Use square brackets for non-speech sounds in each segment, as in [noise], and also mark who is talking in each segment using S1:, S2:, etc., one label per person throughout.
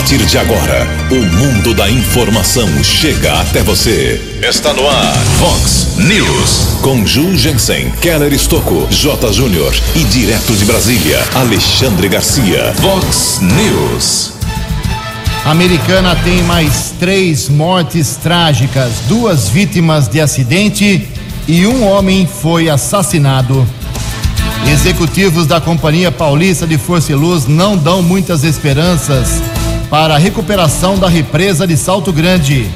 S1: partir de agora, o mundo da informação chega até você. Está no ar, Fox News. Com Ju Jensen, Keller Estocco, J. Júnior e direto de Brasília, Alexandre Garcia. Fox News.
S2: Americana tem mais três mortes trágicas, duas vítimas de acidente e um homem foi assassinado. Executivos da Companhia Paulista de Força e Luz não dão muitas esperanças para a recuperação da represa de Salto Grande.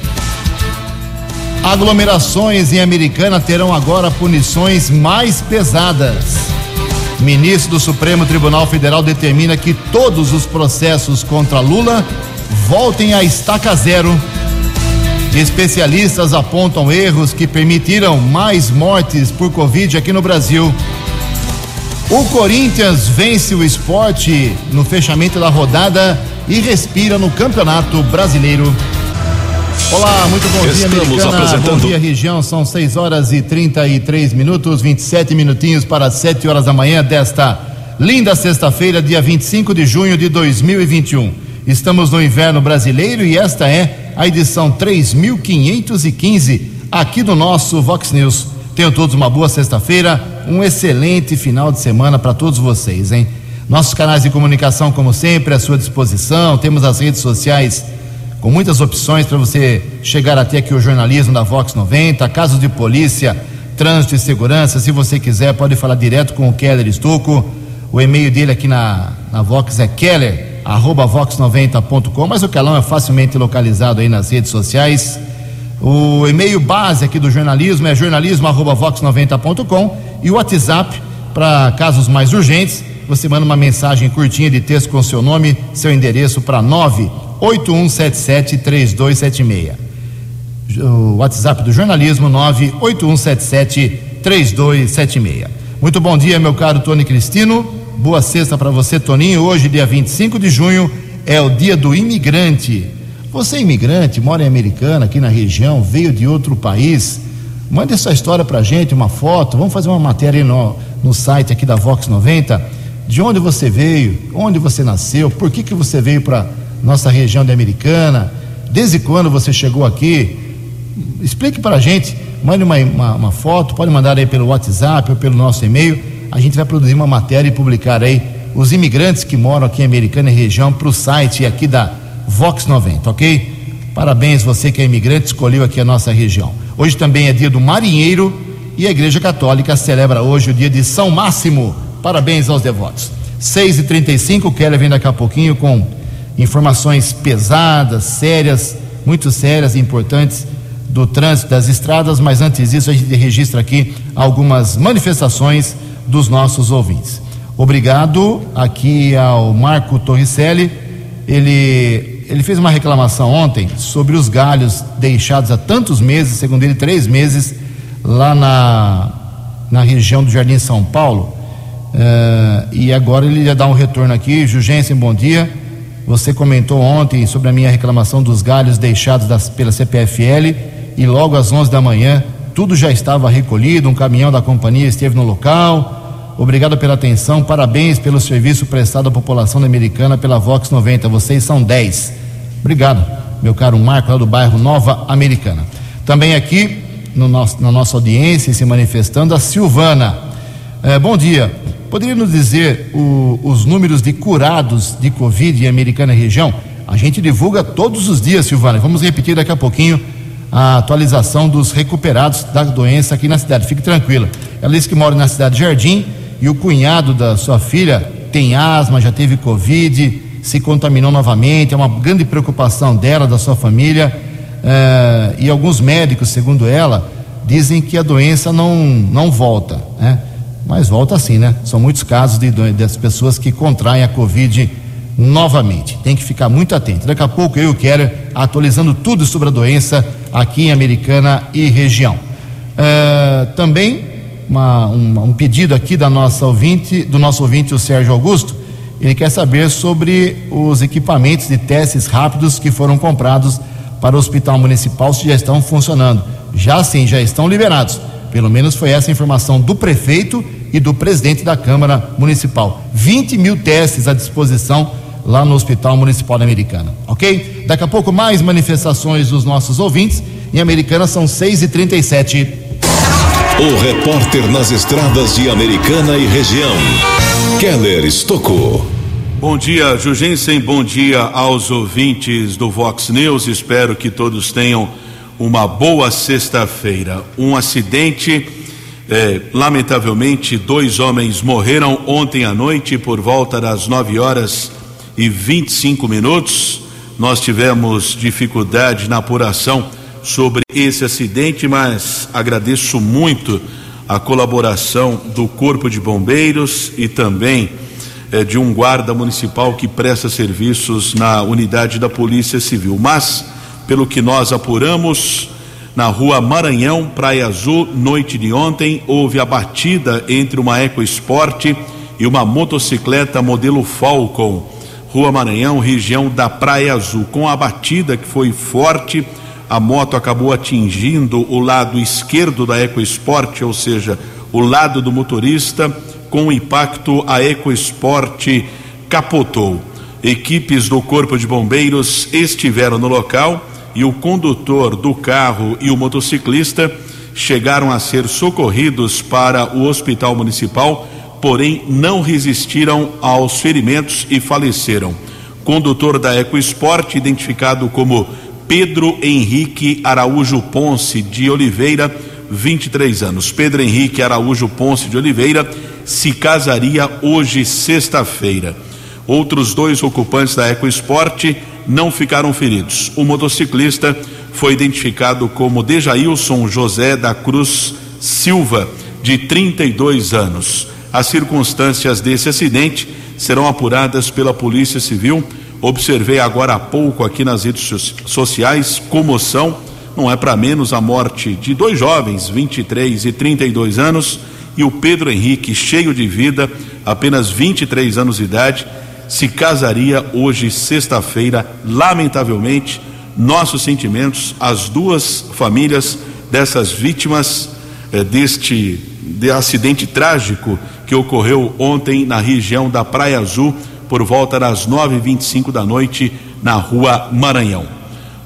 S2: Aglomerações em Americana terão agora punições mais pesadas. Ministro do Supremo Tribunal Federal determina que todos os processos contra Lula voltem à estaca zero. Especialistas apontam erros que permitiram mais mortes por Covid aqui no Brasil. O Corinthians vence o esporte no fechamento da rodada e respira no Campeonato Brasileiro. Olá, muito bom dia,
S1: Estamos
S2: Americana.
S1: apresentando-
S2: Bom dia, região. São 6 horas e 33 minutos, 27 minutinhos para 7 horas da manhã desta linda sexta-feira, dia 25 de junho de 2021. Estamos no inverno brasileiro e esta é a edição 3515 aqui do nosso Vox News. Tenham todos uma boa sexta-feira, um excelente final de semana para todos vocês, hein? Nossos canais de comunicação, como sempre, à sua disposição. Temos as redes sociais com muitas opções para você chegar até aqui o jornalismo da Vox 90, casos de polícia, trânsito e segurança. Se você quiser, pode falar direto com o Keller Estocco. O e-mail dele aqui na, na Vox é keller, arroba vox90.com, mas o Calão é facilmente localizado aí nas redes sociais. O e-mail base aqui do jornalismo é jornalismo@vox90.com e o WhatsApp para casos mais urgentes, você manda uma mensagem curtinha de texto com seu nome, seu endereço para 981773276. O WhatsApp do jornalismo 981773276. Muito bom dia, meu caro Tony Cristino. Boa sexta para você, Toninho. Hoje, dia 25 de junho, é o dia do imigrante. Você é imigrante, mora em Americana, aqui na região, veio de outro país. Mande sua história pra gente, uma foto. Vamos fazer uma matéria no, no site aqui da Vox 90. De onde você veio, onde você nasceu, por que, que você veio para nossa região de Americana, desde quando você chegou aqui. Explique para a gente, mande uma, uma, uma foto, pode mandar aí pelo WhatsApp ou pelo nosso e-mail. A gente vai produzir uma matéria e publicar aí os imigrantes que moram aqui em Americana e região para o site aqui da Vox 90, ok? Parabéns, você que é imigrante, escolheu aqui a nossa região. Hoje também é dia do marinheiro e a Igreja Católica celebra hoje o dia de São Máximo. Parabéns aos devotos. 6h35, o Keller vem daqui a pouquinho com informações pesadas, sérias, muito sérias e importantes do trânsito das estradas, mas antes disso a gente registra aqui algumas manifestações dos nossos ouvintes. Obrigado aqui ao Marco Torricelli, ele, ele fez uma reclamação ontem sobre os galhos deixados há tantos meses, segundo ele, três meses, lá na, na região do Jardim São Paulo. Eh, e agora ele ia dar um retorno aqui. Jugensen, bom dia. Você comentou ontem sobre a minha reclamação dos galhos deixados das, pela CPFL e logo às 11 da manhã tudo já estava recolhido, um caminhão da companhia esteve no local. Obrigado pela atenção, parabéns pelo serviço prestado à população americana pela Vox 90. Vocês são 10. Obrigado, meu caro Marco, lá do bairro Nova Americana. Também aqui no nosso, na nossa audiência se manifestando a Silvana. Eh, bom dia. Poderia nos dizer o- os números de curados de Covid em Americana região? A gente divulga todos os dias, Silvana. Vamos repetir daqui a pouquinho a atualização dos recuperados da doença aqui na cidade. Fique tranquila. Ela disse que mora na cidade de Jardim e o cunhado da sua filha tem asma, já teve Covid, se contaminou novamente. É uma grande preocupação dela, da sua família. Eh, e alguns médicos, segundo ela, dizem que a doença não, não volta, né? Mas volta assim, né? São muitos casos de, das pessoas que contraem a Covid novamente. Tem que ficar muito atento. Daqui a pouco eu o Keller atualizando tudo sobre a doença aqui em Americana e região. Eh, também uma- um, um pedido aqui da nossa ouvinte, do nosso ouvinte, o Sérgio Augusto. Ele quer saber sobre os equipamentos de testes rápidos que foram comprados para o Hospital Municipal se já estão funcionando. Já sim, já estão liberados. Pelo menos foi essa a informação do prefeito e do presidente da Câmara Municipal. 20 mil testes à disposição lá no Hospital Municipal da Americana, ok? Daqui a pouco mais manifestações dos nossos ouvintes. Em Americana são 6h37.
S1: O repórter nas estradas de Americana e região, Keller Estocou.
S3: Bom dia, Jugensen. Bom dia aos ouvintes do Vox News. Espero que todos tenham uma boa sexta-feira. Um acidente, é, lamentavelmente, dois homens morreram ontem à noite por volta das 9 horas e 25 minutos. Nós tivemos dificuldade na apuração sobre esse acidente, mas agradeço muito a colaboração do Corpo de Bombeiros e também eh, de um guarda municipal que presta serviços na unidade da Polícia Civil. Mas, pelo que nós apuramos, na rua Maranhão, Praia Azul, noite de ontem, houve a batida entre uma EcoSport e uma motocicleta modelo Falcon. Rua Maranhão, região da Praia Azul. Com a batida que foi forte, a moto acabou atingindo o lado esquerdo da EcoSport, ou seja, o lado do motorista. Com o impacto, a EcoSport capotou. Equipes do Corpo de Bombeiros estiveram no local e o condutor do carro e o motociclista chegaram a ser socorridos para o Hospital Municipal, porém não resistiram aos ferimentos e faleceram. Condutor da EcoSport, identificado como Pedro Henrique Araújo Ponce de Oliveira, 23 anos. Pedro Henrique Araújo Ponce de Oliveira se casaria hoje, sexta-feira. Outros dois ocupantes da EcoSport não ficaram feridos. O motociclista foi identificado como Dejailson José da Cruz Silva, de 32 anos. As circunstâncias desse acidente serão apuradas pela Polícia Civil Observei agora há pouco aqui nas redes sociais comoção, não é para menos a morte de dois jovens, 23 e 32 anos, e o Pedro Henrique, cheio de vida, apenas 23 anos de idade, se casaria hoje, sexta-feira. Lamentavelmente, nossos sentimentos às duas famílias dessas vítimas eh, deste de acidente trágico que ocorreu ontem na região da Praia Azul por volta das 9h25 da noite na rua Maranhão.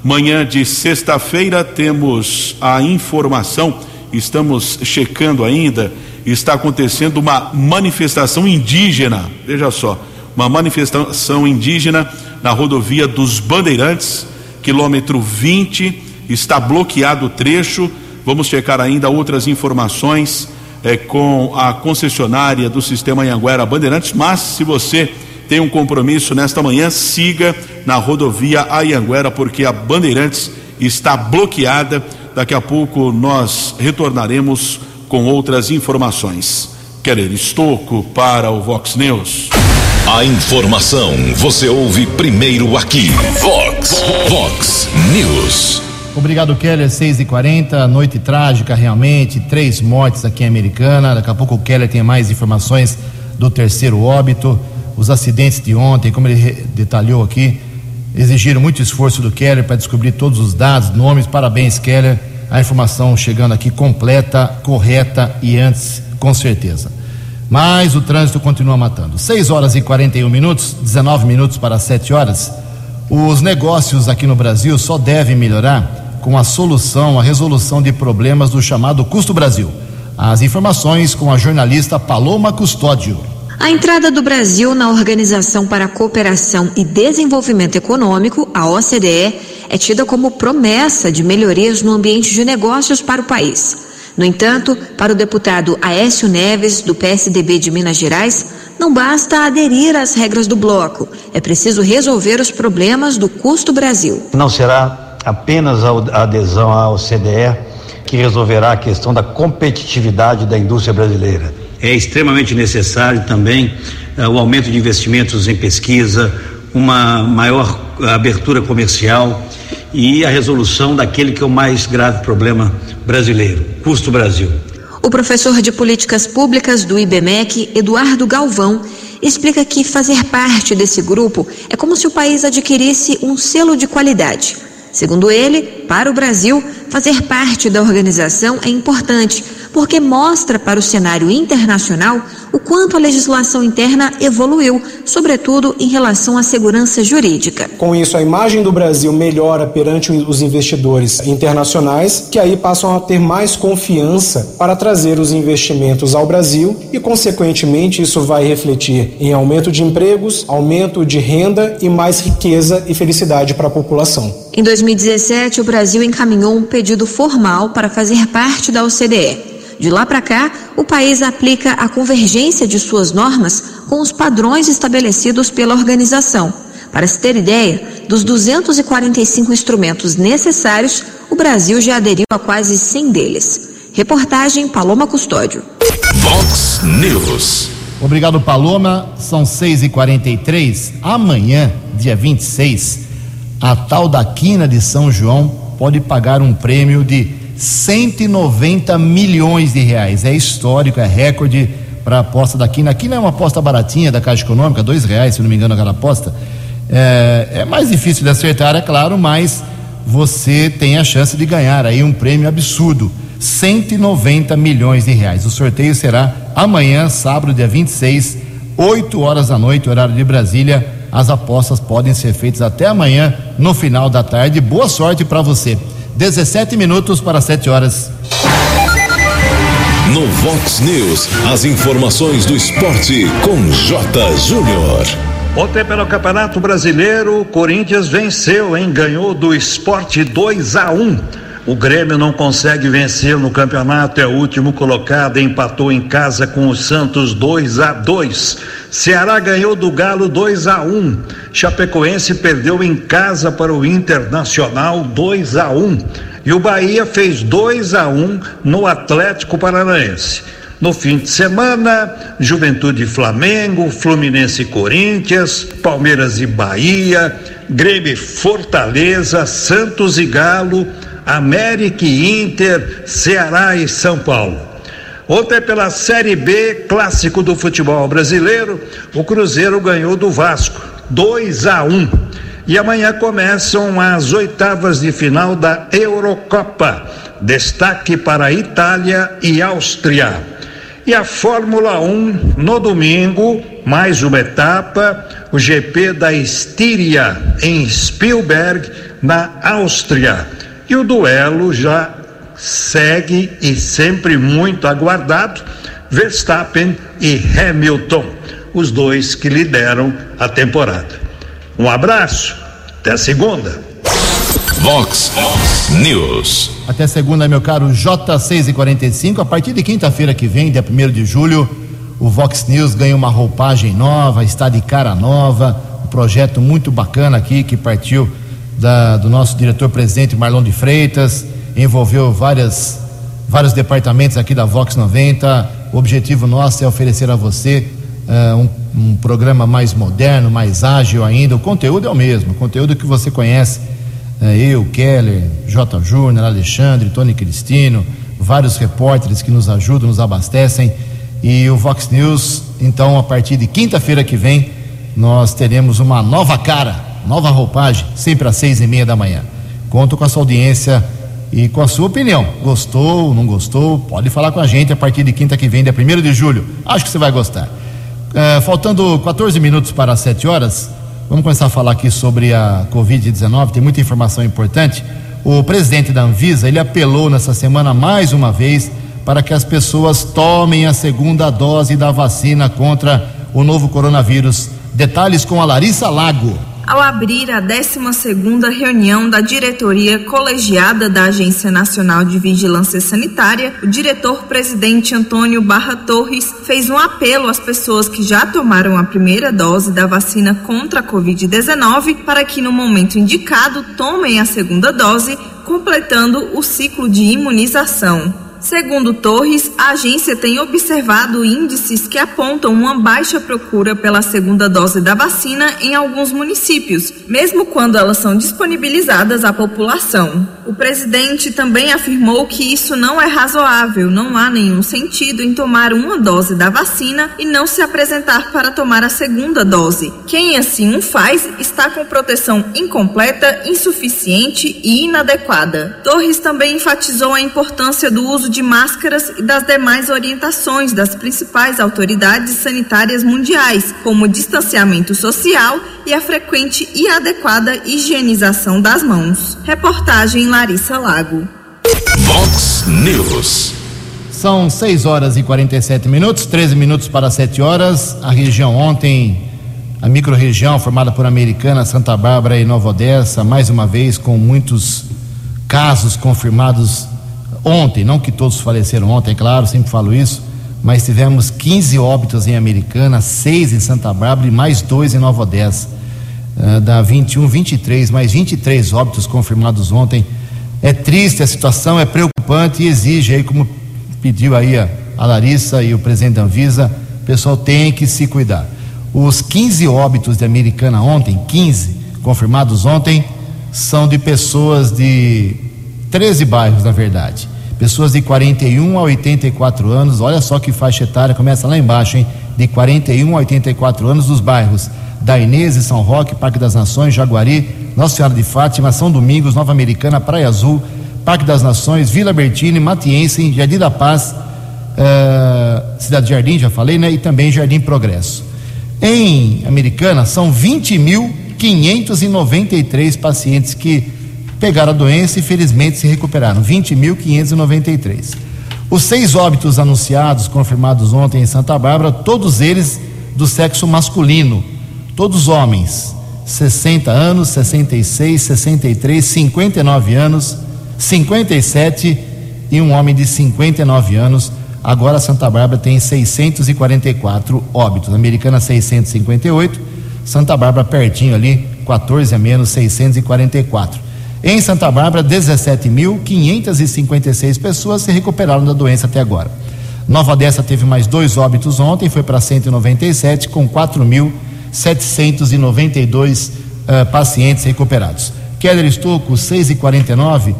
S3: Manhã de sexta-feira temos a informação, estamos checando ainda, está acontecendo uma manifestação indígena, veja só, uma manifestação indígena na rodovia dos Bandeirantes, quilômetro 20, está bloqueado o trecho. Vamos checar ainda outras informações é, com a concessionária do sistema Anhanguera Bandeirantes, mas se você tem um compromisso nesta manhã, siga na rodovia Ayanguera, porque a Bandeirantes está bloqueada. Daqui a pouco nós retornaremos com outras informações. Querer Estoco para o Vox News.
S1: A informação você ouve primeiro aqui. Vox, Vox News.
S2: Obrigado, Keller. 6h40, noite trágica realmente, três mortes aqui em Americana. Daqui a pouco o Keller tem mais informações do terceiro óbito os acidentes de ontem, como ele detalhou aqui, exigiram muito esforço do Keller para descobrir todos os dados, nomes. Parabéns, Keller. A informação chegando aqui completa, correta e antes, com certeza. Mas o trânsito continua matando. 6 horas e 41 minutos, 19 minutos para 7 horas. Os negócios aqui no Brasil só devem melhorar com a solução, a resolução de problemas do chamado Custo Brasil. As informações com a jornalista Paloma Custódio.
S4: A entrada do Brasil na Organização para a Cooperação e Desenvolvimento Econômico, a OCDE, é tida como promessa de melhorias no ambiente de negócios para o país. No entanto, para o deputado Aécio Neves, do PSDB de Minas Gerais, não basta aderir às regras do bloco, é preciso resolver os problemas do custo Brasil.
S5: Não será apenas a adesão à OCDE que resolverá a questão da competitividade da indústria brasileira é extremamente necessário também uh, o aumento de investimentos em pesquisa, uma maior abertura comercial e a resolução daquele que é o mais grave problema brasileiro, custo Brasil.
S4: O professor de políticas públicas do IBMEC, Eduardo Galvão, explica que fazer parte desse grupo é como se o país adquirisse um selo de qualidade. Segundo ele, para o Brasil, fazer parte da organização é importante, porque mostra para o cenário internacional o quanto a legislação interna evoluiu, sobretudo em relação à segurança jurídica.
S6: Com isso, a imagem do Brasil melhora perante os investidores internacionais, que aí passam a ter mais confiança para trazer os investimentos ao Brasil e, consequentemente, isso vai refletir em aumento de empregos, aumento de renda e mais riqueza e felicidade para a população.
S4: Em 2017, o Brasil encaminhou um pedido formal para fazer parte da OCDE. De lá para cá, o país aplica a convergência de suas normas com os padrões estabelecidos pela organização. Para se ter ideia, dos 245 instrumentos necessários, o Brasil já aderiu a quase 100 deles. Reportagem Paloma Custódio.
S1: Vox News.
S2: Obrigado, Paloma. São 6h43. Amanhã, dia 26, a tal da Quina de São João pode pagar um prêmio de 190 milhões de reais. É histórico, é recorde para a aposta da Quina. A Quina é uma aposta baratinha da Caixa Econômica, dois reais, se não me engano, aquela aposta. É, é mais difícil de acertar, é claro, mas você tem a chance de ganhar aí um prêmio absurdo. 190 milhões de reais. O sorteio será amanhã, sábado, dia 26, 8 horas da noite, horário de Brasília. As apostas podem ser feitas até amanhã, no final da tarde. Boa sorte para você. 17 minutos para 7 horas.
S1: No Vox News, as informações do esporte com J. Júnior.
S7: Ontem pelo Campeonato Brasileiro, Corinthians venceu, hein? Ganhou do esporte 2 a 1. O Grêmio não consegue vencer no campeonato, é o último colocado, empatou em casa com o Santos 2 a 2. Ceará ganhou do Galo 2 a 1. Chapecoense perdeu em casa para o Internacional 2 a 1. E o Bahia fez 2 a 1 no Atlético Paranaense. No fim de semana, Juventude e Flamengo, Fluminense e Corinthians, Palmeiras e Bahia, Grêmio Fortaleza, Santos e Galo, América e Inter, Ceará e São Paulo. Ontem, pela Série B, clássico do futebol brasileiro, o Cruzeiro ganhou do Vasco, 2 a 1. E amanhã começam as oitavas de final da Eurocopa. Destaque para a Itália e Áustria. E a Fórmula 1 no domingo, mais uma etapa, o GP da Estíria em Spielberg, na Áustria. E o duelo já segue e sempre muito aguardado, Verstappen e Hamilton, os dois que lideram a temporada. Um abraço, até segunda.
S1: Vox News.
S2: Até segunda, meu caro J645. A partir de quinta-feira que vem, dia 1 de julho, o Vox News ganha uma roupagem nova, está de cara nova. Um projeto muito bacana aqui que partiu da, do nosso diretor-presidente Marlon de Freitas, envolveu várias, vários departamentos aqui da Vox 90. O objetivo nosso é oferecer a você uh, um, um, programa mais moderno, mais ágil ainda. O conteúdo é o mesmo, o conteúdo que você conhece. Uh, eu, Keller, J. Júnior, Alexandre, Tony Cristino, vários repórteres que nos ajudam, nos abastecem. E o Vox News, então, a partir de quinta-feira que vem, nós teremos uma nova cara nova roupagem, sempre às seis e meia da manhã. Conto com a sua audiência e com a sua opinião. Gostou, não gostou? Pode falar com a gente a partir de quinta que vem, dia 1 de julho. Acho que você vai gostar. É, faltando 14 minutos para as 7 horas, vamos começar a falar aqui sobre a Covid-19. Tem muita informação importante. O presidente da Anvisa ele apelou nessa semana mais uma vez para que as pessoas tomem a segunda dose da vacina contra o novo coronavírus. Detalhes com a Larissa Lago
S8: ao abrir a 12ª reunião da diretoria colegiada da Agência Nacional de Vigilância Sanitária, o diretor-presidente Antônio Barra Torres fez um apelo às pessoas que já tomaram a primeira dose da vacina contra a Covid-19 para que no momento indicado tomem a segunda dose, completando o ciclo de imunização. Segundo Torres, a agência tem observado índices que apontam uma baixa procura pela segunda dose da vacina em alguns municípios, mesmo quando elas são disponibilizadas à população. O presidente também afirmou que isso não é razoável, não há nenhum sentido em tomar uma dose da vacina e não se apresentar para tomar a segunda dose. Quem assim o faz está com proteção incompleta, insuficiente e inadequada. Torres também enfatizou a importância do uso de máscaras e das demais orientações das principais autoridades sanitárias mundiais, como distanciamento social e a frequente e adequada higienização das mãos. Reportagem Larissa Lago.
S1: Vox News.
S2: São 6 horas e 47 minutos, 13 minutos para 7 horas. A região ontem, a microrregião formada por Americana, Santa Bárbara e Nova Odessa, mais uma vez com muitos casos confirmados ontem, não que todos faleceram ontem, é claro, sempre falo isso, mas tivemos 15 óbitos em Americana, 6 em Santa Bárbara e mais dois em Nova Odessa. Uh, dá 21, 23, mais 23 óbitos confirmados ontem. É triste a situação, é preocupante e exige aí, como pediu aí a, a Larissa e o presidente da Anvisa, o pessoal tem que se cuidar. Os 15 óbitos de Americana ontem, 15 confirmados ontem, são de pessoas de 13 bairros, na verdade. Pessoas de 41 a 84 anos, olha só que faixa etária, começa lá embaixo, hein? De 41 a 84 anos, dos bairros da Inês, São Roque, Parque das Nações, Jaguari, Nossa Senhora de Fátima, São Domingos, Nova Americana, Praia Azul, Parque das Nações, Vila Bertini, Matiense, Jardim da Paz, uh, Cidade Jardim, já falei, né? E também Jardim Progresso. Em Americana, são 20.593 pacientes que pegaram a doença e felizmente se recuperaram. 20.593. Os seis óbitos anunciados, confirmados ontem em Santa Bárbara, todos eles do sexo masculino, todos homens, 60 anos, 66, 63, 59 anos, 57 e um homem de 59 anos. Agora Santa Bárbara tem 644 óbitos, Americana 658, Santa Bárbara pertinho ali, 14 a menos, 644. Em Santa Bárbara, 17.556 pessoas se recuperaram da doença até agora. Nova Odessa teve mais dois óbitos ontem, foi para 197, com 4.792 uh, eh, pacientes recuperados. Keller Estocco, 6 e 49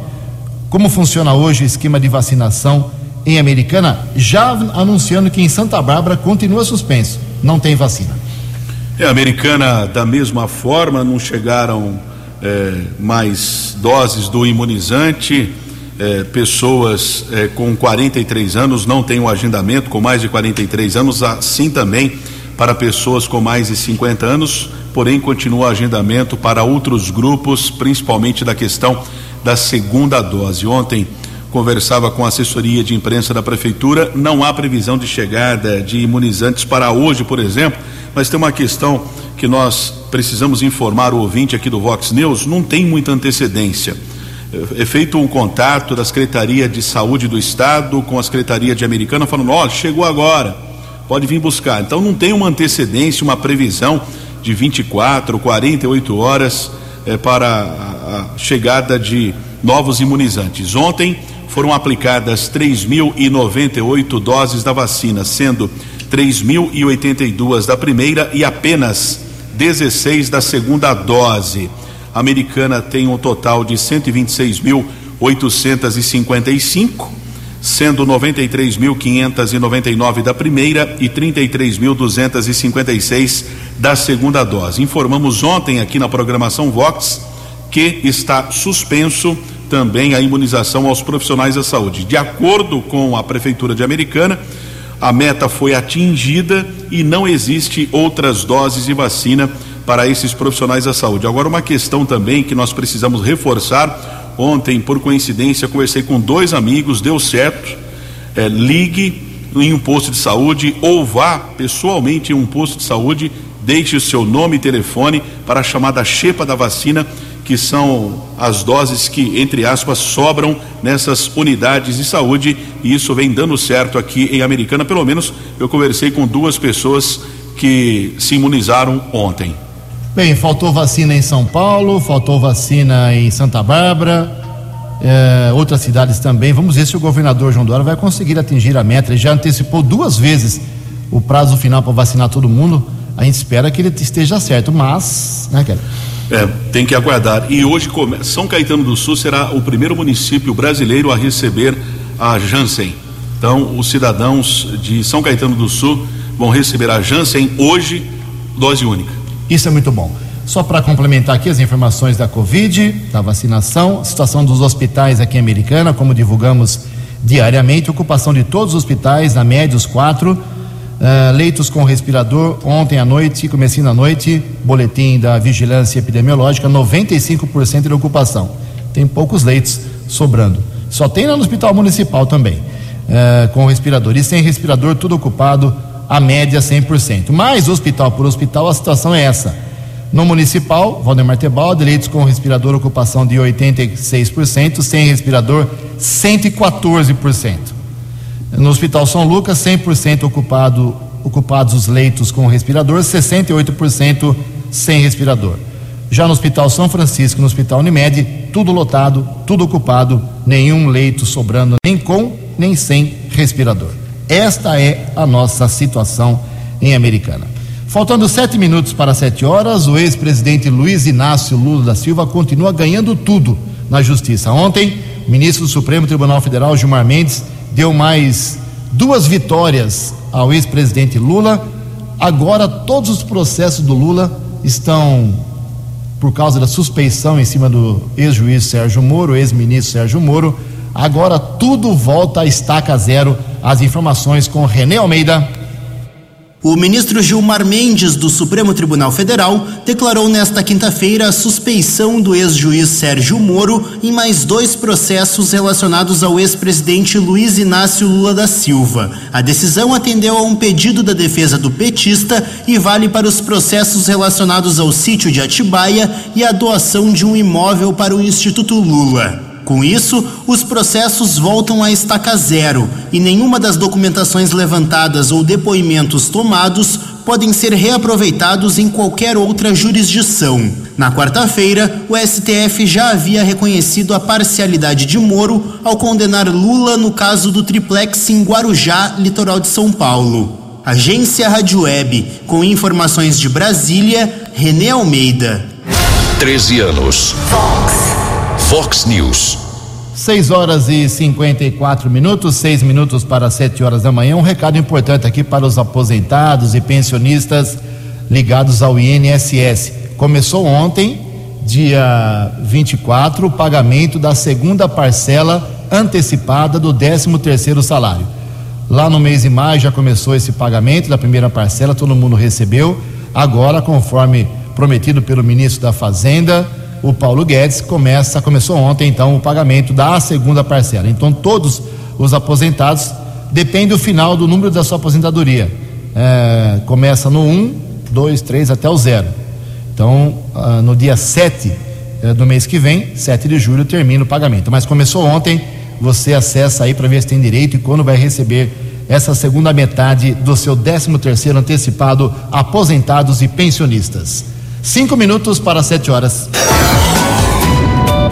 S2: como funciona hoje o esquema de vacinação em Americana, já anunciando que em Santa Bárbara continua suspenso, não tem vacina.
S3: É, Americana, da mesma forma, não chegaram é, mais doses do imunizante. É, pessoas é, com 43 anos não têm o um agendamento, com mais de 43 anos, assim também para pessoas com mais de 50 anos, porém continua o agendamento para outros grupos, principalmente da questão da segunda dose. Ontem conversava com a assessoria de imprensa da prefeitura, não há previsão de chegada de imunizantes para hoje, por exemplo, mas tem uma questão que nós precisamos informar o ouvinte aqui do Vox News, não tem muita antecedência. É feito um contato da Secretaria de Saúde do Estado com a Secretaria de Americana falando, ó, oh, chegou agora, pode vir buscar. Então não tem uma antecedência, uma previsão de 24, 48 horas é, para a chegada de novos imunizantes. Ontem foram aplicadas 3.098 doses da vacina, sendo 3.082 da primeira e apenas 16 da segunda dose. A americana tem um total de 126.855 sendo 93.599 da primeira e 33.256 da segunda dose. Informamos ontem aqui na programação Vox que está suspenso também a imunização aos profissionais da saúde. De acordo com a prefeitura de Americana, a meta foi atingida e não existe outras doses de vacina para esses profissionais da saúde. Agora uma questão também que nós precisamos reforçar Ontem, por coincidência, conversei com dois amigos, deu certo. É, ligue em um posto de saúde ou vá pessoalmente em um posto de saúde, deixe o seu nome e telefone para a chamada chepa da vacina, que são as doses que, entre aspas, sobram nessas unidades de saúde, e isso vem dando certo aqui em Americana. Pelo menos eu conversei com duas pessoas que se imunizaram ontem.
S2: Bem, faltou vacina em São Paulo, faltou vacina em Santa Bárbara, é, outras cidades também. Vamos ver se o governador João Dória vai conseguir atingir a meta. Ele já antecipou duas vezes o prazo final para vacinar todo mundo. A gente espera que ele esteja certo, mas, né, Kelly?
S3: É, tem que aguardar. E hoje São Caetano do Sul será o primeiro município brasileiro a receber a Janssen. Então, os cidadãos de São Caetano do Sul vão receber a Janssen hoje, dose única.
S2: Isso é muito bom. Só para complementar aqui as informações da Covid, da vacinação, situação dos hospitais aqui em Americana, como divulgamos diariamente. Ocupação de todos os hospitais, na média, os quatro. Uh, leitos com respirador, ontem à noite, comecinho da noite, boletim da vigilância epidemiológica, 95% de ocupação. Tem poucos leitos sobrando. Só tem lá no hospital municipal também, uh, com respirador. E sem respirador, tudo ocupado, a média 100%. Mas hospital por hospital, a situação é essa. No municipal, Valdemar Tebaldi, leitos com respirador, ocupação de 86%, sem respirador, 114%. No Hospital São Lucas, 100% ocupado, ocupados os leitos com respirador, 68% sem respirador. Já no Hospital São Francisco, no Hospital Unimed, tudo lotado, tudo ocupado, nenhum leito sobrando, nem com nem sem respirador. Esta é a nossa situação em Americana. Faltando sete minutos para sete horas, o ex-presidente Luiz Inácio Lula da Silva continua ganhando tudo na Justiça. Ontem, o ministro do Supremo Tribunal Federal, Gilmar Mendes, deu mais duas vitórias ao ex-presidente Lula. Agora, todos os processos do Lula estão, por causa da suspeição em cima do ex-juiz Sérgio Moro, ex-ministro Sérgio Moro. Agora tudo volta a estaca zero. As informações com René Almeida.
S9: O ministro Gilmar Mendes, do Supremo Tribunal Federal, declarou nesta quinta-feira a suspeição do ex-juiz Sérgio Moro em mais dois processos relacionados ao ex-presidente Luiz Inácio Lula da Silva. A decisão atendeu a um pedido da defesa do petista e vale para os processos relacionados ao sítio de Atibaia e a doação de um imóvel para o Instituto Lula. Com isso, os processos voltam à estaca zero e nenhuma das documentações levantadas ou depoimentos tomados podem ser reaproveitados em qualquer outra jurisdição. Na quarta-feira, o STF já havia reconhecido a parcialidade de Moro ao condenar Lula no caso do triplex em Guarujá, litoral de São Paulo. Agência Rádio Web, com informações de Brasília, Renê Almeida.
S1: 13 anos. Fox. Fox News.
S2: 6 horas e 54 minutos, 6 minutos para 7 horas da manhã. Um recado importante aqui para os aposentados e pensionistas ligados ao INSS. Começou ontem, dia 24, o pagamento da segunda parcela antecipada do 13 terceiro salário. Lá no mês de maio já começou esse pagamento da primeira parcela, todo mundo recebeu. Agora, conforme prometido pelo ministro da Fazenda, o Paulo Guedes começa, começou ontem então o pagamento da segunda parcela. Então todos os aposentados depende do final do número da sua aposentadoria. É, começa no 1, 2, 3 até o zero. Então, ah, no dia 7 é, do mês que vem, 7 de julho, termina o pagamento. Mas começou ontem, você acessa aí para ver se tem direito e quando vai receber essa segunda metade do seu 13 terceiro antecipado aposentados e pensionistas. Cinco minutos para sete horas.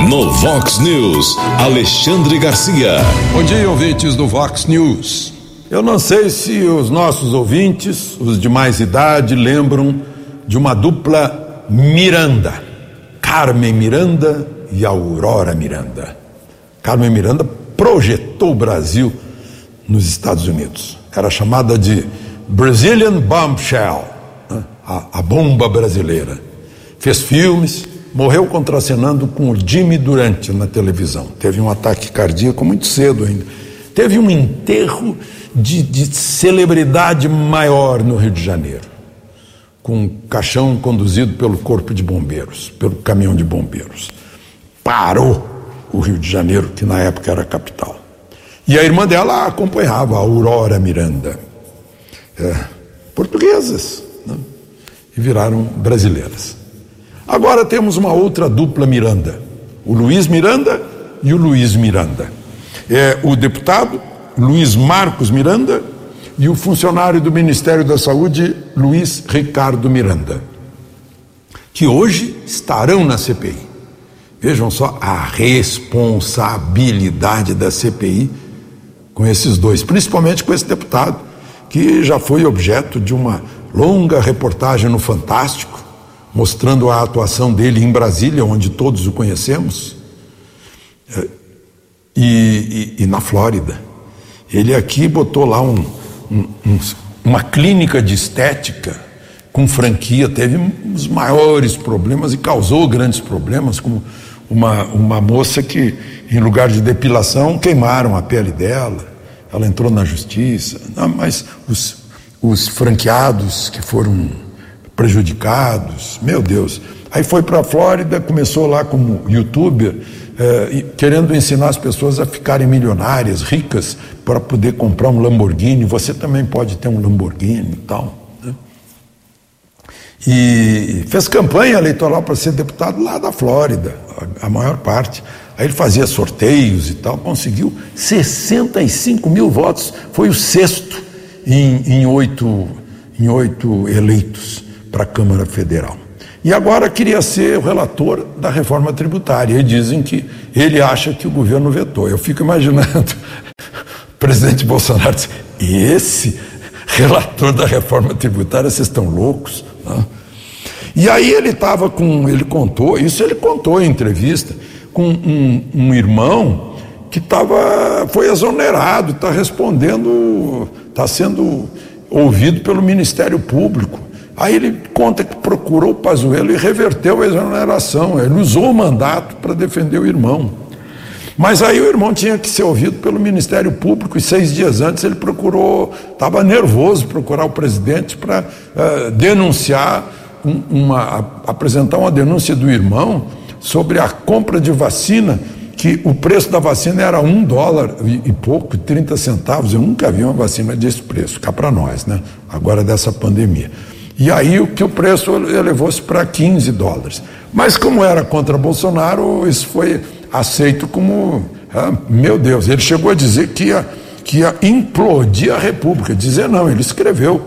S1: No Vox News, Alexandre Garcia.
S10: Bom dia, ouvintes do Vox News. Eu não sei se os nossos ouvintes, os de mais idade, lembram de uma dupla Miranda. Carmen Miranda e Aurora Miranda. Carmen Miranda projetou o Brasil nos Estados Unidos. Era chamada de Brazilian Bombshell a, a bomba brasileira. Fez filmes, morreu contracenando com o Jimmy Durante na televisão. Teve um ataque cardíaco muito cedo ainda. Teve um enterro de, de celebridade maior no Rio de Janeiro, com um caixão conduzido pelo Corpo de Bombeiros, pelo caminhão de bombeiros. Parou o Rio de Janeiro, que na época era capital. E a irmã dela acompanhava, a Aurora Miranda. É, portuguesas e viraram brasileiras. Agora temos uma outra dupla Miranda, o Luiz Miranda e o Luiz Miranda. É o deputado Luiz Marcos Miranda e o funcionário do Ministério da Saúde Luiz Ricardo Miranda, que hoje estarão na CPI. Vejam só a responsabilidade da CPI com esses dois, principalmente com esse deputado, que já foi objeto de uma longa reportagem no Fantástico, mostrando a atuação dele em Brasília, onde todos o conhecemos, é, e, e, e na Flórida. Ele aqui botou lá um, um, um, uma clínica de estética com franquia, teve os maiores problemas e causou grandes problemas, como uma, uma moça que, em lugar de depilação, queimaram a pele dela. Ela entrou na justiça. Não, mas os, os franqueados que foram prejudicados, meu Deus. Aí foi para a Flórida, começou lá como youtuber, eh, querendo ensinar as pessoas a ficarem milionárias, ricas, para poder comprar um Lamborghini. Você também pode ter um Lamborghini e tal. Né? E fez campanha eleitoral para ser deputado lá da Flórida, a, a maior parte. Aí ele fazia sorteios e tal, conseguiu 65 mil votos, foi o sexto em, em, oito, em oito eleitos para a Câmara Federal. E agora queria ser o relator da reforma tributária. E dizem que ele acha que o governo vetou. Eu fico imaginando o [laughs] presidente Bolsonaro diz, esse relator da reforma tributária, vocês estão loucos? Não? E aí ele estava com, ele contou, isso ele contou em entrevista, com um, um irmão que tava, foi exonerado, está respondendo, está sendo ouvido pelo Ministério Público. Aí ele conta que procurou o Pazuello e reverteu a exoneração. Ele usou o mandato para defender o irmão. Mas aí o irmão tinha que ser ouvido pelo Ministério Público e seis dias antes ele procurou, estava nervoso procurar o presidente para uh, denunciar um, uma, apresentar uma denúncia do irmão sobre a compra de vacina, que o preço da vacina era um dólar e, e pouco, 30 centavos. Eu nunca vi uma vacina desse preço, cá para nós, né? Agora dessa pandemia. E aí o que o preço elevou-se para 15 dólares. Mas como era contra Bolsonaro, isso foi aceito como, ah, meu Deus, ele chegou a dizer que ia, que ia implodir a República. Dizer não, ele escreveu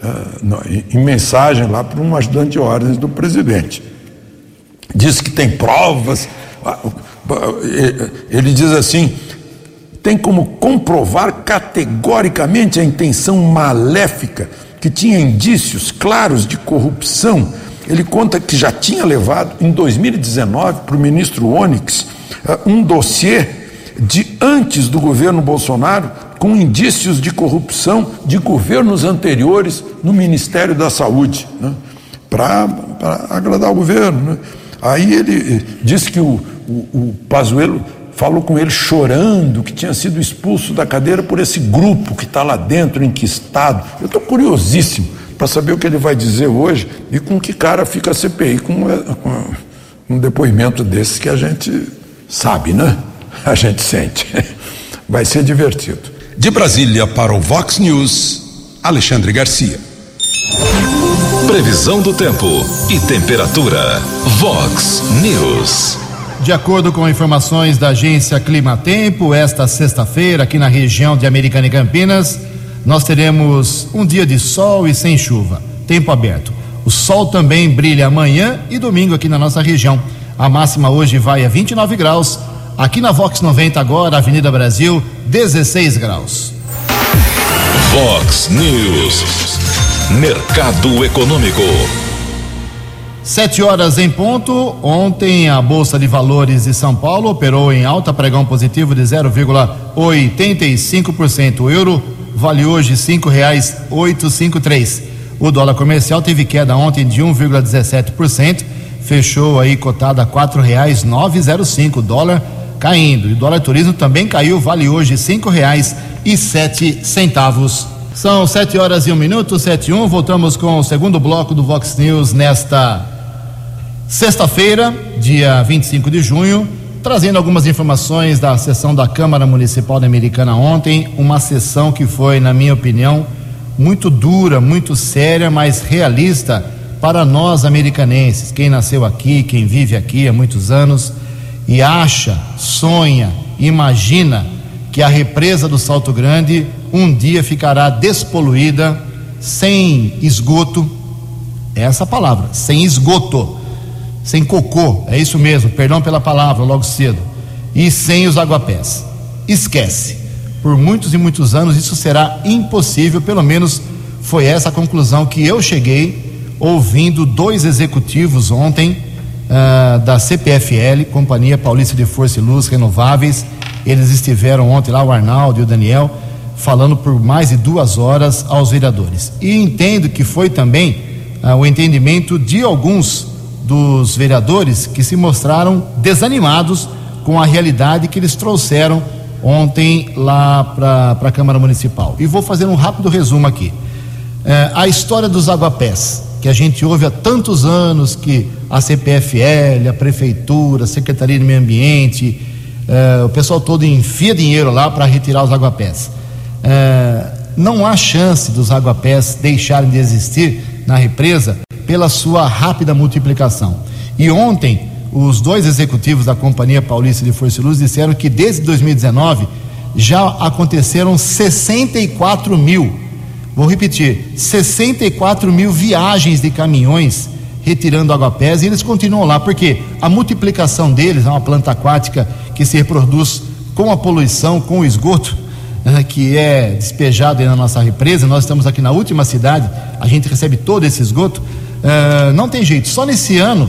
S10: ah, em mensagem lá para um ajudante de ordens do presidente. Diz que tem provas. Ah, ele diz assim: tem como comprovar categoricamente a intenção maléfica que tinha indícios claros de corrupção. Ele conta que já tinha levado, em 2019, para o ministro Onyx, eh, um dossiê de antes do governo Bolsonaro, com indícios de corrupção de governos anteriores no Ministério da Saúde, né? para agradar o governo. Né? Aí ele eh, disse que o, o, o Pazuello falou com ele chorando que tinha sido expulso da cadeira por esse grupo que está lá dentro, enquistado. Eu estou curiosíssimo para saber o que ele vai dizer hoje e com que cara fica a CPI com, com um depoimento desse que a gente sabe, né? A gente sente. [laughs] Vai ser divertido.
S1: De Brasília para o Vox News, Alexandre Garcia. Previsão do tempo e temperatura. Vox News.
S2: De acordo com informações da agência Climatempo, esta sexta-feira, aqui na região de Americana e Campinas, nós teremos um dia de sol e sem chuva, tempo aberto. O sol também brilha amanhã e domingo aqui na nossa região. A máxima hoje vai a 29 graus. Aqui na Vox 90 agora, Avenida Brasil, 16 graus.
S1: Vox News. Mercado Econômico.
S2: Sete horas em ponto. Ontem a Bolsa de Valores de São Paulo operou em alta, pregão positivo de 0,85%. O euro vale hoje cinco reais oito cinco três. O dólar comercial teve queda ontem de 1,17%, fechou aí cotado a quatro reais nove zero cinco. Dólar caindo. E o dólar turismo também caiu, vale hoje cinco reais e sete centavos. São sete horas e um minuto, sete e um. Voltamos com o segundo bloco do Vox News nesta Sexta-feira, dia 25 de junho, trazendo algumas informações da sessão da Câmara Municipal da Americana ontem, uma sessão que foi, na minha opinião, muito dura, muito séria, mas realista para nós americanenses, quem nasceu aqui, quem vive aqui há muitos anos e acha, sonha, imagina que a represa do Salto Grande um dia ficará despoluída, sem esgoto, essa palavra, sem esgoto sem cocô, é isso mesmo, perdão pela palavra, logo cedo, e sem os aguapés. Esquece. Por muitos e muitos anos isso será impossível, pelo menos foi essa a conclusão que eu cheguei ouvindo dois executivos ontem uh, da CPFL, Companhia Paulista de Força e Luz Renováveis. Eles estiveram ontem lá, o Arnaldo e o Daniel, falando por mais de duas horas aos vereadores. E entendo que foi também uh, o entendimento de alguns dos vereadores que se mostraram desanimados com a realidade que eles trouxeram ontem lá para a Câmara Municipal. E vou fazer um rápido resumo aqui. É, a história dos aguapés, que a gente ouve há tantos anos que a CPFL, a Prefeitura, a Secretaria de Meio Ambiente, é, o pessoal todo enfia dinheiro lá para retirar os aguapés. É, não há chance dos aguapés deixarem de existir na represa pela sua rápida multiplicação. E ontem, os dois executivos da Companhia Paulista de Força e Luz disseram que desde 2019 já aconteceram 64 mil Vou repetir: 64 mil viagens de caminhões retirando aguapés e eles continuam lá, porque a multiplicação deles é uma planta aquática que se reproduz com a poluição, com o esgoto né, que é despejado na nossa represa. Nós estamos aqui na última cidade, a gente recebe todo esse esgoto. Uh, não tem jeito, só nesse ano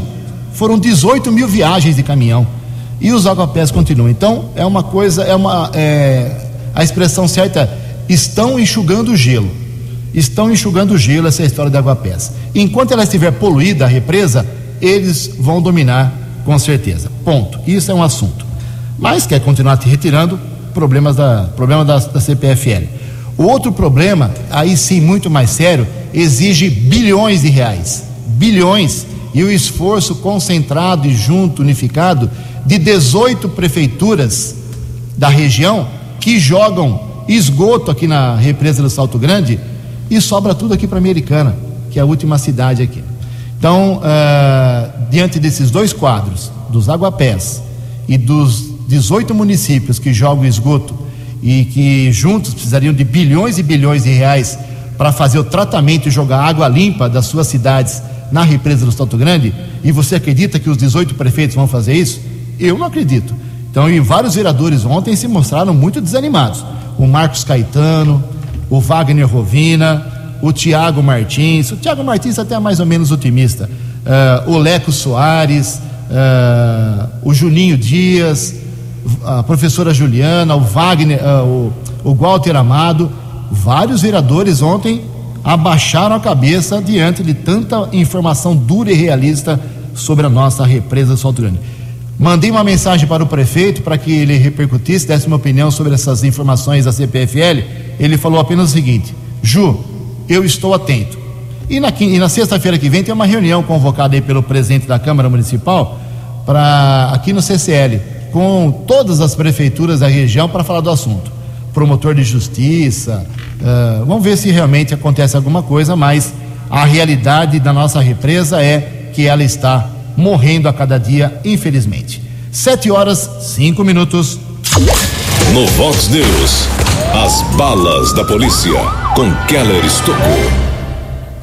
S2: foram 18 mil viagens de caminhão e os aguapés continuam. Então é uma coisa, é uma. É, a expressão certa é, estão enxugando o gelo estão enxugando o gelo, essa é história da Aguapés. Enquanto ela estiver poluída, a represa, eles vão dominar com certeza. Ponto. Isso é um assunto. Mas quer continuar te retirando, problemas da, problema da, da CPFL. O outro problema, aí sim muito mais sério, exige bilhões de reais. Bilhões. E o esforço concentrado e junto, unificado, de 18 prefeituras da região que jogam esgoto aqui na represa do Salto Grande e sobra tudo aqui para Americana, que é a última cidade aqui. Então, uh, diante desses dois quadros, dos aguapés e dos 18 municípios que jogam esgoto e que juntos precisariam de bilhões e bilhões de reais para fazer o tratamento e jogar água limpa das suas cidades na represa do Salto Grande, e você acredita que os 18 prefeitos vão fazer isso? Eu não acredito. Então, e vários vereadores ontem se mostraram muito desanimados. O Marcos Caetano, o Wagner Rovina, o Tiago Martins. O Tiago Martins até é mais ou menos otimista. Uh, o Leco Soares, uh, o Juninho Dias, a professora Juliana, o Wagner, uh, o, o Walter Amado. Vários vereadores ontem abaixaram a cabeça diante de tanta informação dura e realista sobre a nossa represa do Grande. Mandei uma mensagem para o prefeito para que ele repercutisse, desse uma opinião sobre essas informações da CPFL. Ele falou apenas o seguinte: Ju, eu estou atento. E na, na sexta-feira que vem tem uma reunião convocada aí pelo presidente da Câmara Municipal para aqui no CCL com todas as prefeituras da região para falar do assunto. Promotor de justiça, uh, vamos ver se realmente acontece alguma coisa, mas a realidade da nossa represa é que ela está morrendo a cada dia, infelizmente. Sete horas, cinco minutos.
S1: No Vox News, as balas da polícia com Keller Estocou.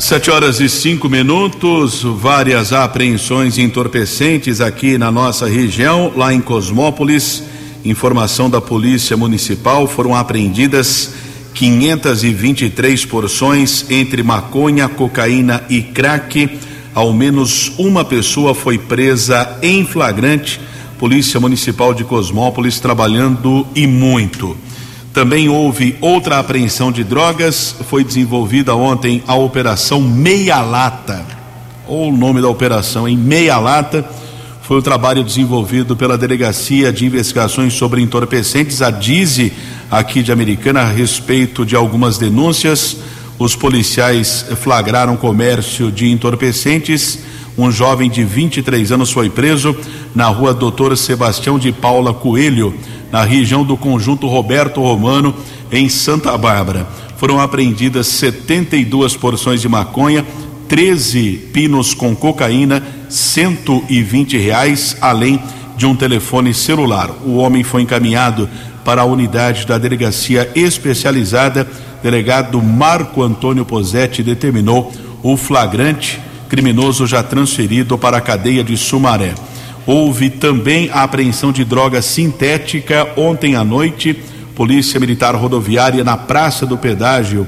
S3: Sete horas e cinco minutos, várias apreensões entorpecentes aqui na nossa região, lá em Cosmópolis. Informação da Polícia Municipal: foram apreendidas 523 porções entre maconha, cocaína e crack ao menos uma pessoa foi presa em flagrante. Polícia Municipal de Cosmópolis trabalhando e muito. Também houve outra apreensão de drogas. Foi desenvolvida ontem a Operação Meia Lata. Ou o nome da operação em Meia Lata. Foi o trabalho desenvolvido pela Delegacia de Investigações sobre Entorpecentes, a DIZE, aqui de Americana, a respeito de algumas denúncias os policiais flagraram comércio de entorpecentes. Um jovem de 23 anos foi preso na rua Doutor Sebastião de Paula Coelho, na região do conjunto Roberto Romano, em Santa Bárbara. Foram apreendidas 72 porções de maconha, 13 pinos com cocaína, 120 reais, além de um telefone celular. O homem foi encaminhado para a unidade da delegacia especializada delegado Marco Antônio Posetti determinou o flagrante criminoso já transferido para a cadeia de Sumaré. Houve também a apreensão de droga sintética ontem à noite. Polícia Militar Rodoviária na Praça do Pedágio,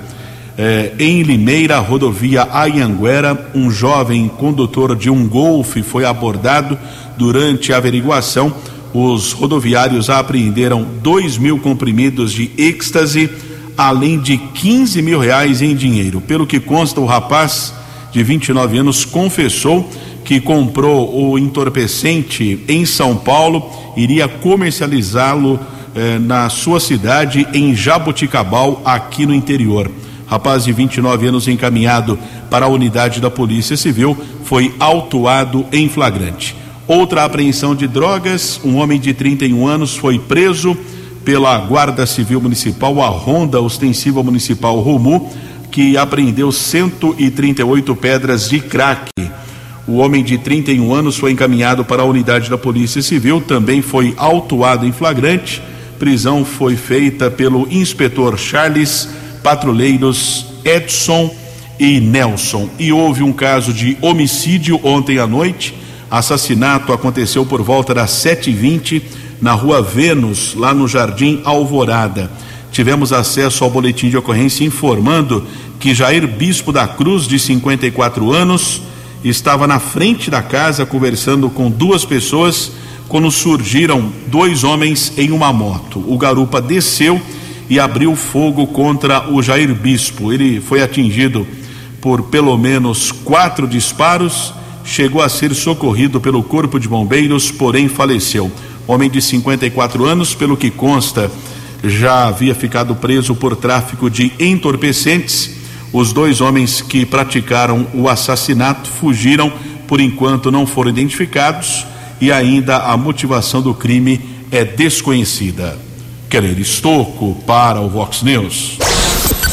S3: eh, em Limeira, rodovia Ayanguera. Um jovem condutor de um Golfe foi abordado durante a averiguação. Os rodoviários apreenderam dois mil comprimidos de êxtase além de 15 mil reais em dinheiro. Pelo que consta, o rapaz de 29 anos confessou que comprou o entorpecente em São Paulo iria comercializá-lo eh, na sua cidade, em Jaboticabal, aqui no interior. Rapaz de 29 anos encaminhado para a unidade da Polícia Civil foi autuado em flagrante. Outra apreensão de drogas: um homem de 31 anos foi preso pela Guarda Civil Municipal, a Ronda Ostensiva Municipal Romu, que apreendeu 138 pedras de crack. O homem de 31 anos foi encaminhado para a unidade da Polícia Civil, também foi autuado em flagrante. Prisão foi feita pelo inspetor Charles, patrulheiros Edson e Nelson. E houve um caso de homicídio ontem à noite. Assassinato aconteceu por volta das 7h20 na rua Vênus, lá no Jardim Alvorada. Tivemos acesso ao boletim de ocorrência informando que Jair Bispo da Cruz, de 54 anos, estava na frente da casa conversando com duas pessoas quando surgiram dois homens em uma moto. O garupa desceu e abriu fogo contra o Jair Bispo. Ele foi atingido por pelo menos quatro disparos, chegou a ser socorrido pelo Corpo de Bombeiros, porém faleceu. Homem de 54 anos, pelo que consta, já havia ficado preso por tráfico de entorpecentes os dois homens que praticaram o assassinato fugiram, por enquanto não foram identificados e ainda a motivação do crime é desconhecida. Querer Estocco para o Vox News.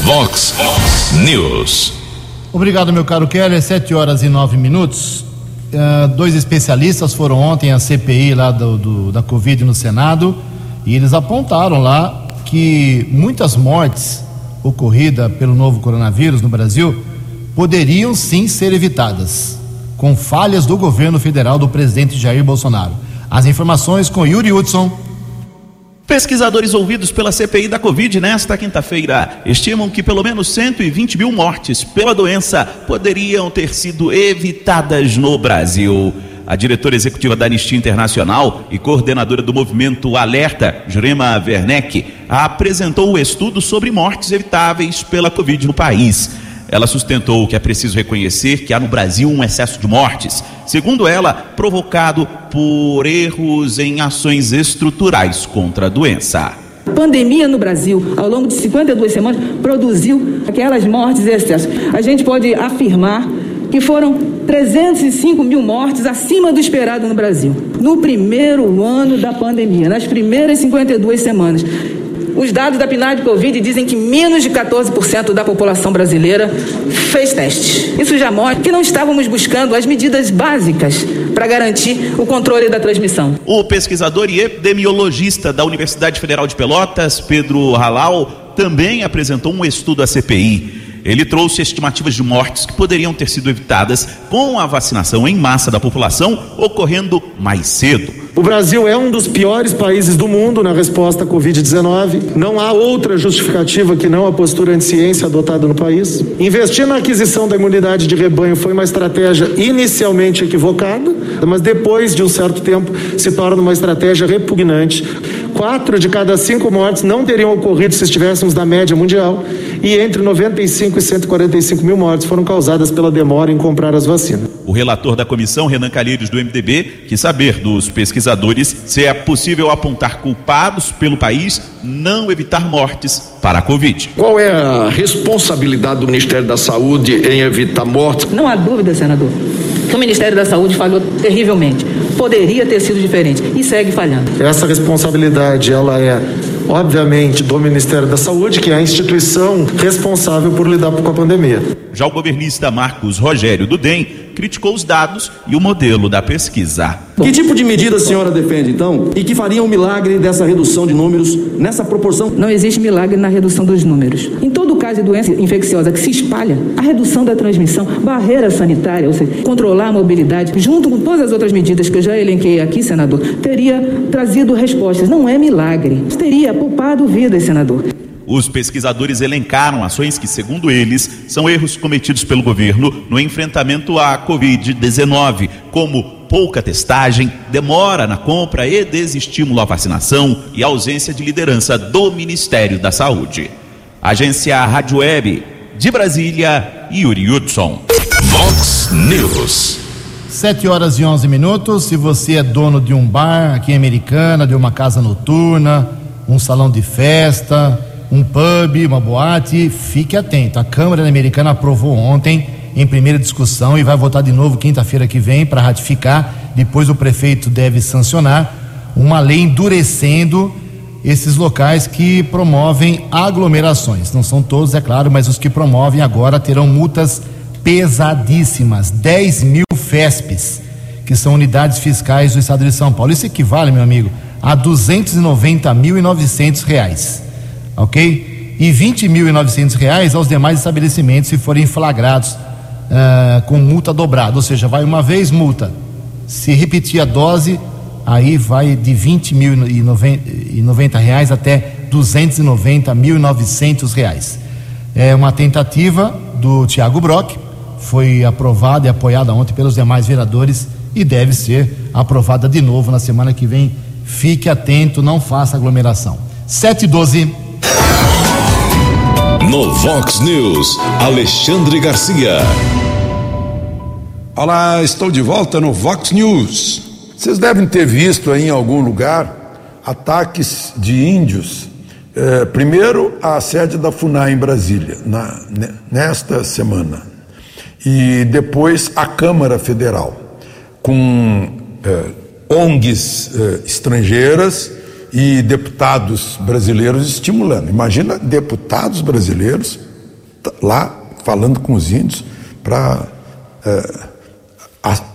S1: Vox News.
S2: Obrigado, meu caro Keller. Sete horas e nove minutos. Uh, dois especialistas foram ontem à CPI lá do, do, da Covid no Senado e eles apontaram lá que muitas mortes ocorrida pelo novo coronavírus no Brasil poderiam sim ser evitadas com falhas do governo federal do presidente Jair Bolsonaro. As informações com Yuri Hudson.
S11: Pesquisadores ouvidos pela CPI da Covid nesta quinta-feira estimam que pelo menos 120 mil mortes pela doença poderiam ter sido evitadas no Brasil. A diretora executiva da Anistia Internacional e coordenadora do movimento Alerta, Jurema Werneck, apresentou o estudo sobre mortes evitáveis pela Covid no país. Ela sustentou que é preciso reconhecer que há no Brasil um excesso de mortes, segundo ela, provocado por erros em ações estruturais contra a doença.
S12: A pandemia no Brasil, ao longo de 52 semanas, produziu aquelas mortes e excessos. A gente pode afirmar que foram 305 mil mortes acima do esperado no Brasil. No primeiro ano da pandemia, nas primeiras 52 semanas. Os dados da PNAD Covid dizem que menos de 14% da população brasileira fez teste. Isso já mostra que não estávamos buscando as medidas básicas para garantir o controle da transmissão.
S11: O pesquisador e epidemiologista da Universidade Federal de Pelotas, Pedro Halal, também apresentou um estudo à CPI ele trouxe estimativas de mortes que poderiam ter sido evitadas com a vacinação em massa da população ocorrendo mais cedo.
S13: O Brasil é um dos piores países do mundo na resposta à Covid-19. Não há outra justificativa que não a postura anti-ciência adotada no país. Investir na aquisição da imunidade de rebanho foi uma estratégia inicialmente equivocada, mas depois de um certo tempo se torna uma estratégia repugnante. Quatro de cada cinco mortes não teriam ocorrido se estivéssemos na média mundial, e entre 95 e 145 mil mortes foram causadas pela demora em comprar as vacinas.
S11: O relator da comissão, Renan Calheiros, do MDB, quis saber dos pesquisadores se é possível apontar culpados pelo país não evitar mortes para a Covid.
S14: Qual é a responsabilidade do Ministério da Saúde em evitar mortes?
S12: Não há dúvida, senador, que o Ministério da Saúde falhou terrivelmente poderia ter sido diferente e segue falhando.
S13: Essa responsabilidade ela é obviamente do Ministério da Saúde, que é a instituição responsável por lidar com a pandemia.
S11: Já o governista Marcos Rogério do DEM criticou os dados e o modelo da pesquisa.
S15: Que tipo de medida a senhora defende, então, e que faria um milagre dessa redução de números nessa proporção?
S12: Não existe milagre na redução dos números. Em todo caso de doença infecciosa que se espalha, a redução da transmissão, barreira sanitária, ou seja, controlar a mobilidade, junto com todas as outras medidas que eu já elenquei aqui, senador, teria trazido respostas. Não é milagre. Teria poupado vidas, senador.
S11: Os pesquisadores elencaram ações que, segundo eles, são erros cometidos pelo governo no enfrentamento à Covid-19, como pouca testagem, demora na compra e desestímulo à vacinação e ausência de liderança do Ministério da Saúde. Agência Rádio Web de Brasília, Yuri Hudson.
S1: Vox News.
S2: Sete horas e onze minutos. Se você é dono de um bar aqui em Americana, de uma casa noturna, um salão de festa, um pub, uma boate, fique atento. A Câmara Americana aprovou ontem em primeira discussão e vai votar de novo quinta-feira que vem para ratificar. Depois o prefeito deve sancionar uma lei endurecendo esses locais que promovem aglomerações. Não são todos, é claro, mas os que promovem agora terão multas pesadíssimas 10 mil FESPs, que são unidades fiscais do estado de São Paulo. Isso equivale, meu amigo, a 290.900 reais, ok? E 20.900 reais aos demais estabelecimentos se forem flagrados uh, com multa dobrada, ou seja, vai uma vez multa. Se repetir a dose, aí vai de 20 mil e 90 reais até 290.900 reais. É uma tentativa do Tiago Brock, foi aprovada e apoiada ontem pelos demais vereadores e deve ser aprovada de novo na semana que vem. Fique atento, não faça aglomeração. 7 e 12.
S1: No Vox News, Alexandre Garcia.
S10: Olá, estou de volta no Vox News. Vocês devem ter visto aí em algum lugar ataques de índios. É, primeiro, a sede da FUNAI em Brasília, na, nesta semana. E depois a Câmara Federal, com é, ONGs é, estrangeiras e deputados brasileiros estimulando. Imagina deputados brasileiros lá falando com os índios para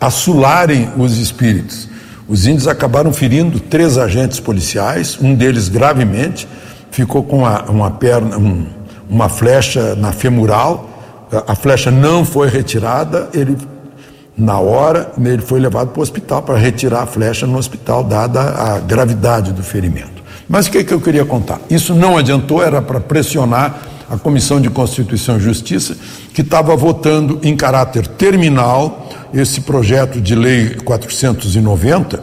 S10: assularem os espíritos. Os índios acabaram ferindo três agentes policiais, um deles gravemente, ficou com uma, uma perna, um, uma flecha na femoral, a flecha não foi retirada, ele na hora ele foi levado para o hospital para retirar a flecha no hospital, dada a gravidade do ferimento. Mas o que, que eu queria contar? Isso não adiantou, era para pressionar a Comissão de Constituição e Justiça, que estava votando em caráter terminal esse projeto de lei 490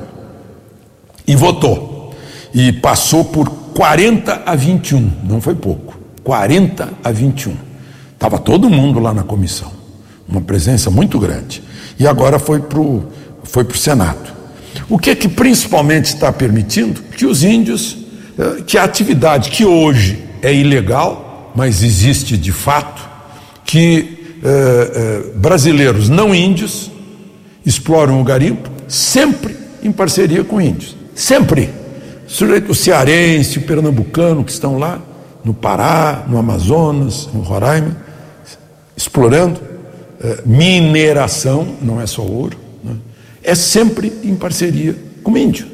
S10: e votou. E passou por 40 a 21, não foi pouco, 40 a 21. Estava todo mundo lá na comissão, uma presença muito grande. E agora foi para o foi o Senado. O que é que principalmente está permitindo? Que os índios, eh, que a atividade que hoje é ilegal, mas existe de fato, que eh, eh, brasileiros não índios exploram o garimpo, sempre em parceria com índios. Sempre. O cearense, o pernambucano que estão lá, no Pará, no Amazonas, no Roraima, explorando mineração, não é só ouro, né? é sempre em parceria com o índio.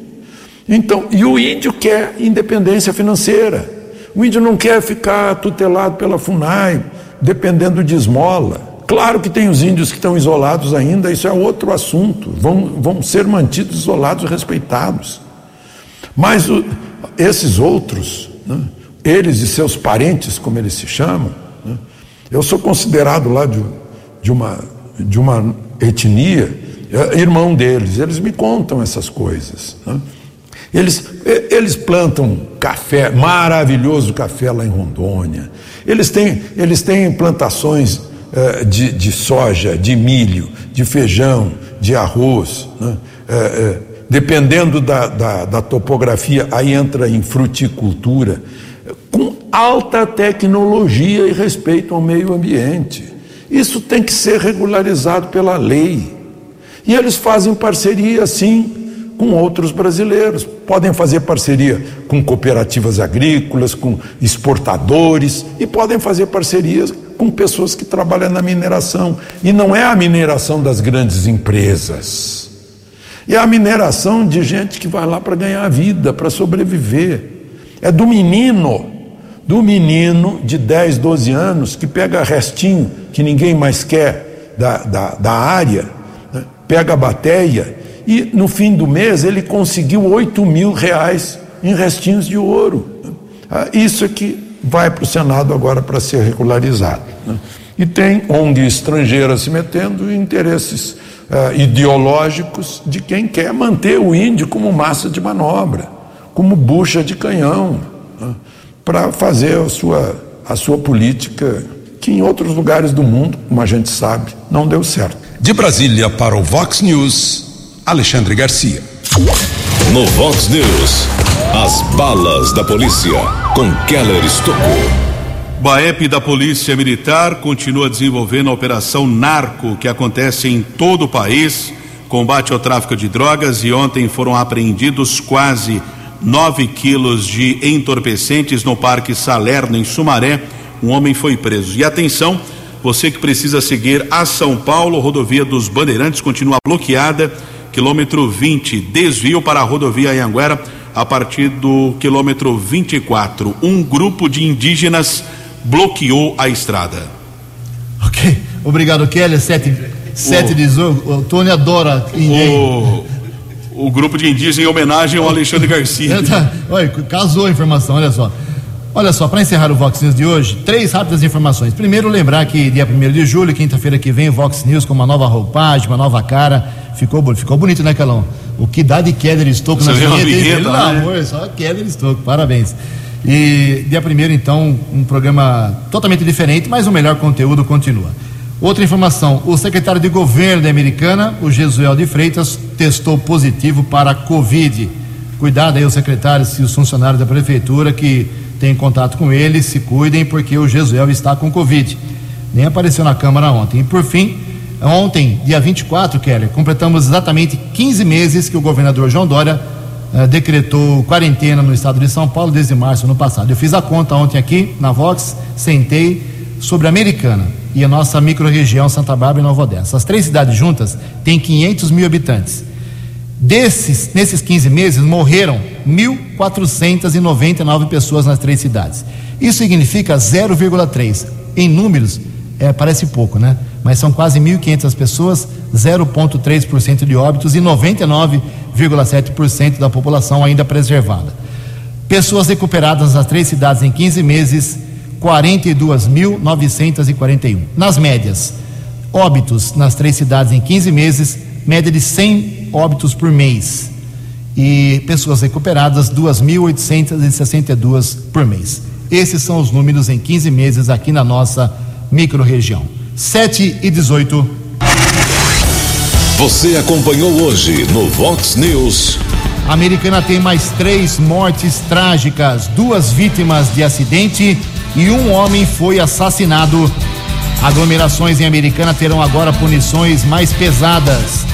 S10: Então, e o índio quer independência financeira. O índio não quer ficar tutelado pela FUNAI, dependendo de esmola. Claro que tem os índios que estão isolados ainda, isso é outro assunto, vão, vão ser mantidos isolados respeitados. Mas o, esses outros, né, eles e seus parentes, como eles se chamam, né, eu sou considerado lá de, de, uma, de uma etnia, é, irmão deles, eles me contam essas coisas. Né. Eles, eles plantam café, maravilhoso café lá em Rondônia. Eles têm, eles têm plantações eh, de, de, soja, de milho, de feijão, de arroz. Né? Eh, dependendo da, da, da topografia, aí entra em fruticultura, com alta tecnologia e respeito ao meio ambiente. Isso tem que ser regularizado pela lei. E eles fazem parceria, sim, com outros brasileiros. Podem fazer parceria com cooperativas agrícolas, com exportadores e podem fazer parcerias com pessoas que trabalham na mineração. E não é a mineração das grandes empresas. É a mineração de gente que vai lá para ganhar vida, para sobreviver. É do menino, do menino de 10, 12 anos que pega restinho que ninguém mais quer da, da, da área, né? pega a bateia e no fim do mês ele conseguiu 8 mil reais em restinhos de ouro. Ah, isso é que vai para o Senado agora para ser regularizado. Né? E tem ONG estrangeira se metendo em interesses uh, ideológicos de quem quer manter o índio como massa de manobra, como bucha de canhão, né? Para fazer a sua, a sua política, que em outros lugares do mundo, como a gente sabe, não deu certo. De Brasília para o Vox News, Alexandre Garcia.
S1: No Vox News, as balas da polícia com Keller Estocou.
S3: Baep da Polícia Militar continua desenvolvendo a operação Narco, que acontece em todo o país, combate ao tráfico de drogas e ontem foram apreendidos quase 9 quilos de entorpecentes no Parque Salerno, em Sumaré. Um homem foi preso. E atenção, você que precisa seguir a São Paulo, rodovia dos Bandeirantes continua bloqueada, quilômetro 20, desvio para a rodovia Anhanguera a partir do quilômetro 24. Um grupo de indígenas bloqueou a estrada.
S2: Ok, obrigado, Kelly. Sete, sete diz, o, o Tony adora
S3: o, o grupo de indígenas em homenagem ao Alexandre Garcia. [laughs]
S2: Tá, olha, casou a informação, olha só. Olha só, para encerrar o Vox News de hoje, três rápidas informações. Primeiro, lembrar que dia 1 de julho, quinta-feira que vem, o Vox News com uma nova roupagem, uma nova cara. Ficou, ficou bonito, né, Calão? O que dá de Keller Estocco na
S3: vinheta,
S2: vinheta, pelo
S3: né?
S2: amor, só Keller Estocco, parabéns. E dia 1 então, um programa totalmente diferente, mas o melhor conteúdo continua. Outra informação: o secretário de governo da Americana, o Jesuel de Freitas, testou positivo para a Covid. Cuidado aí, os secretários e os funcionários da prefeitura que têm contato com ele, se cuidem, porque o Jesuel está com Covid. Nem apareceu na Câmara ontem. E por fim, ontem, dia 24, Keller, completamos exatamente 15 meses que o governador João Dória eh, decretou quarentena no estado de São Paulo desde março do ano passado. Eu fiz a conta ontem aqui na Vox, sentei sobre a Americana e a nossa microrregião Santa Bárbara e Nova Odessa. As três cidades juntas têm 500 mil habitantes. Desses, nesses 15 meses, morreram 1.499 pessoas nas três cidades. Isso significa 0,3. Em números, é, parece pouco, né? Mas são quase 1.500 pessoas, 0,3% de óbitos e 99,7% da população ainda preservada. Pessoas recuperadas nas três cidades em 15 meses, 42.941. Nas médias, óbitos nas três cidades em 15 meses, média de 100 óbitos por mês. E pessoas recuperadas, 2.862 por mês. Esses são os números em 15 meses aqui na nossa microrregião. 7 e 18.
S1: Você acompanhou hoje no Vox News.
S2: A Americana tem mais três mortes trágicas, duas vítimas de acidente e um homem foi assassinado. Aglomerações em Americana terão agora punições mais pesadas.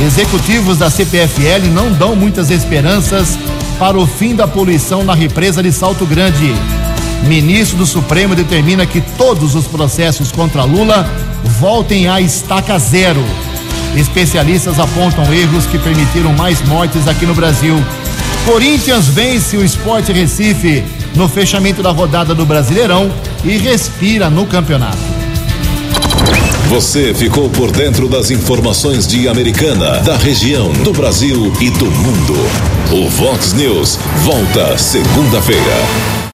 S2: Executivos da CPFL não dão muitas esperanças para o fim da poluição na represa de Salto Grande. Ministro do Supremo determina que todos os processos contra Lula voltem à estaca zero. Especialistas apontam erros que permitiram mais mortes aqui no Brasil. Corinthians vence o Sport Recife no fechamento da rodada do Brasileirão e respira no campeonato.
S1: Você ficou por dentro das informações de Americana, da região, do Brasil e do mundo. O Vox News volta segunda-feira.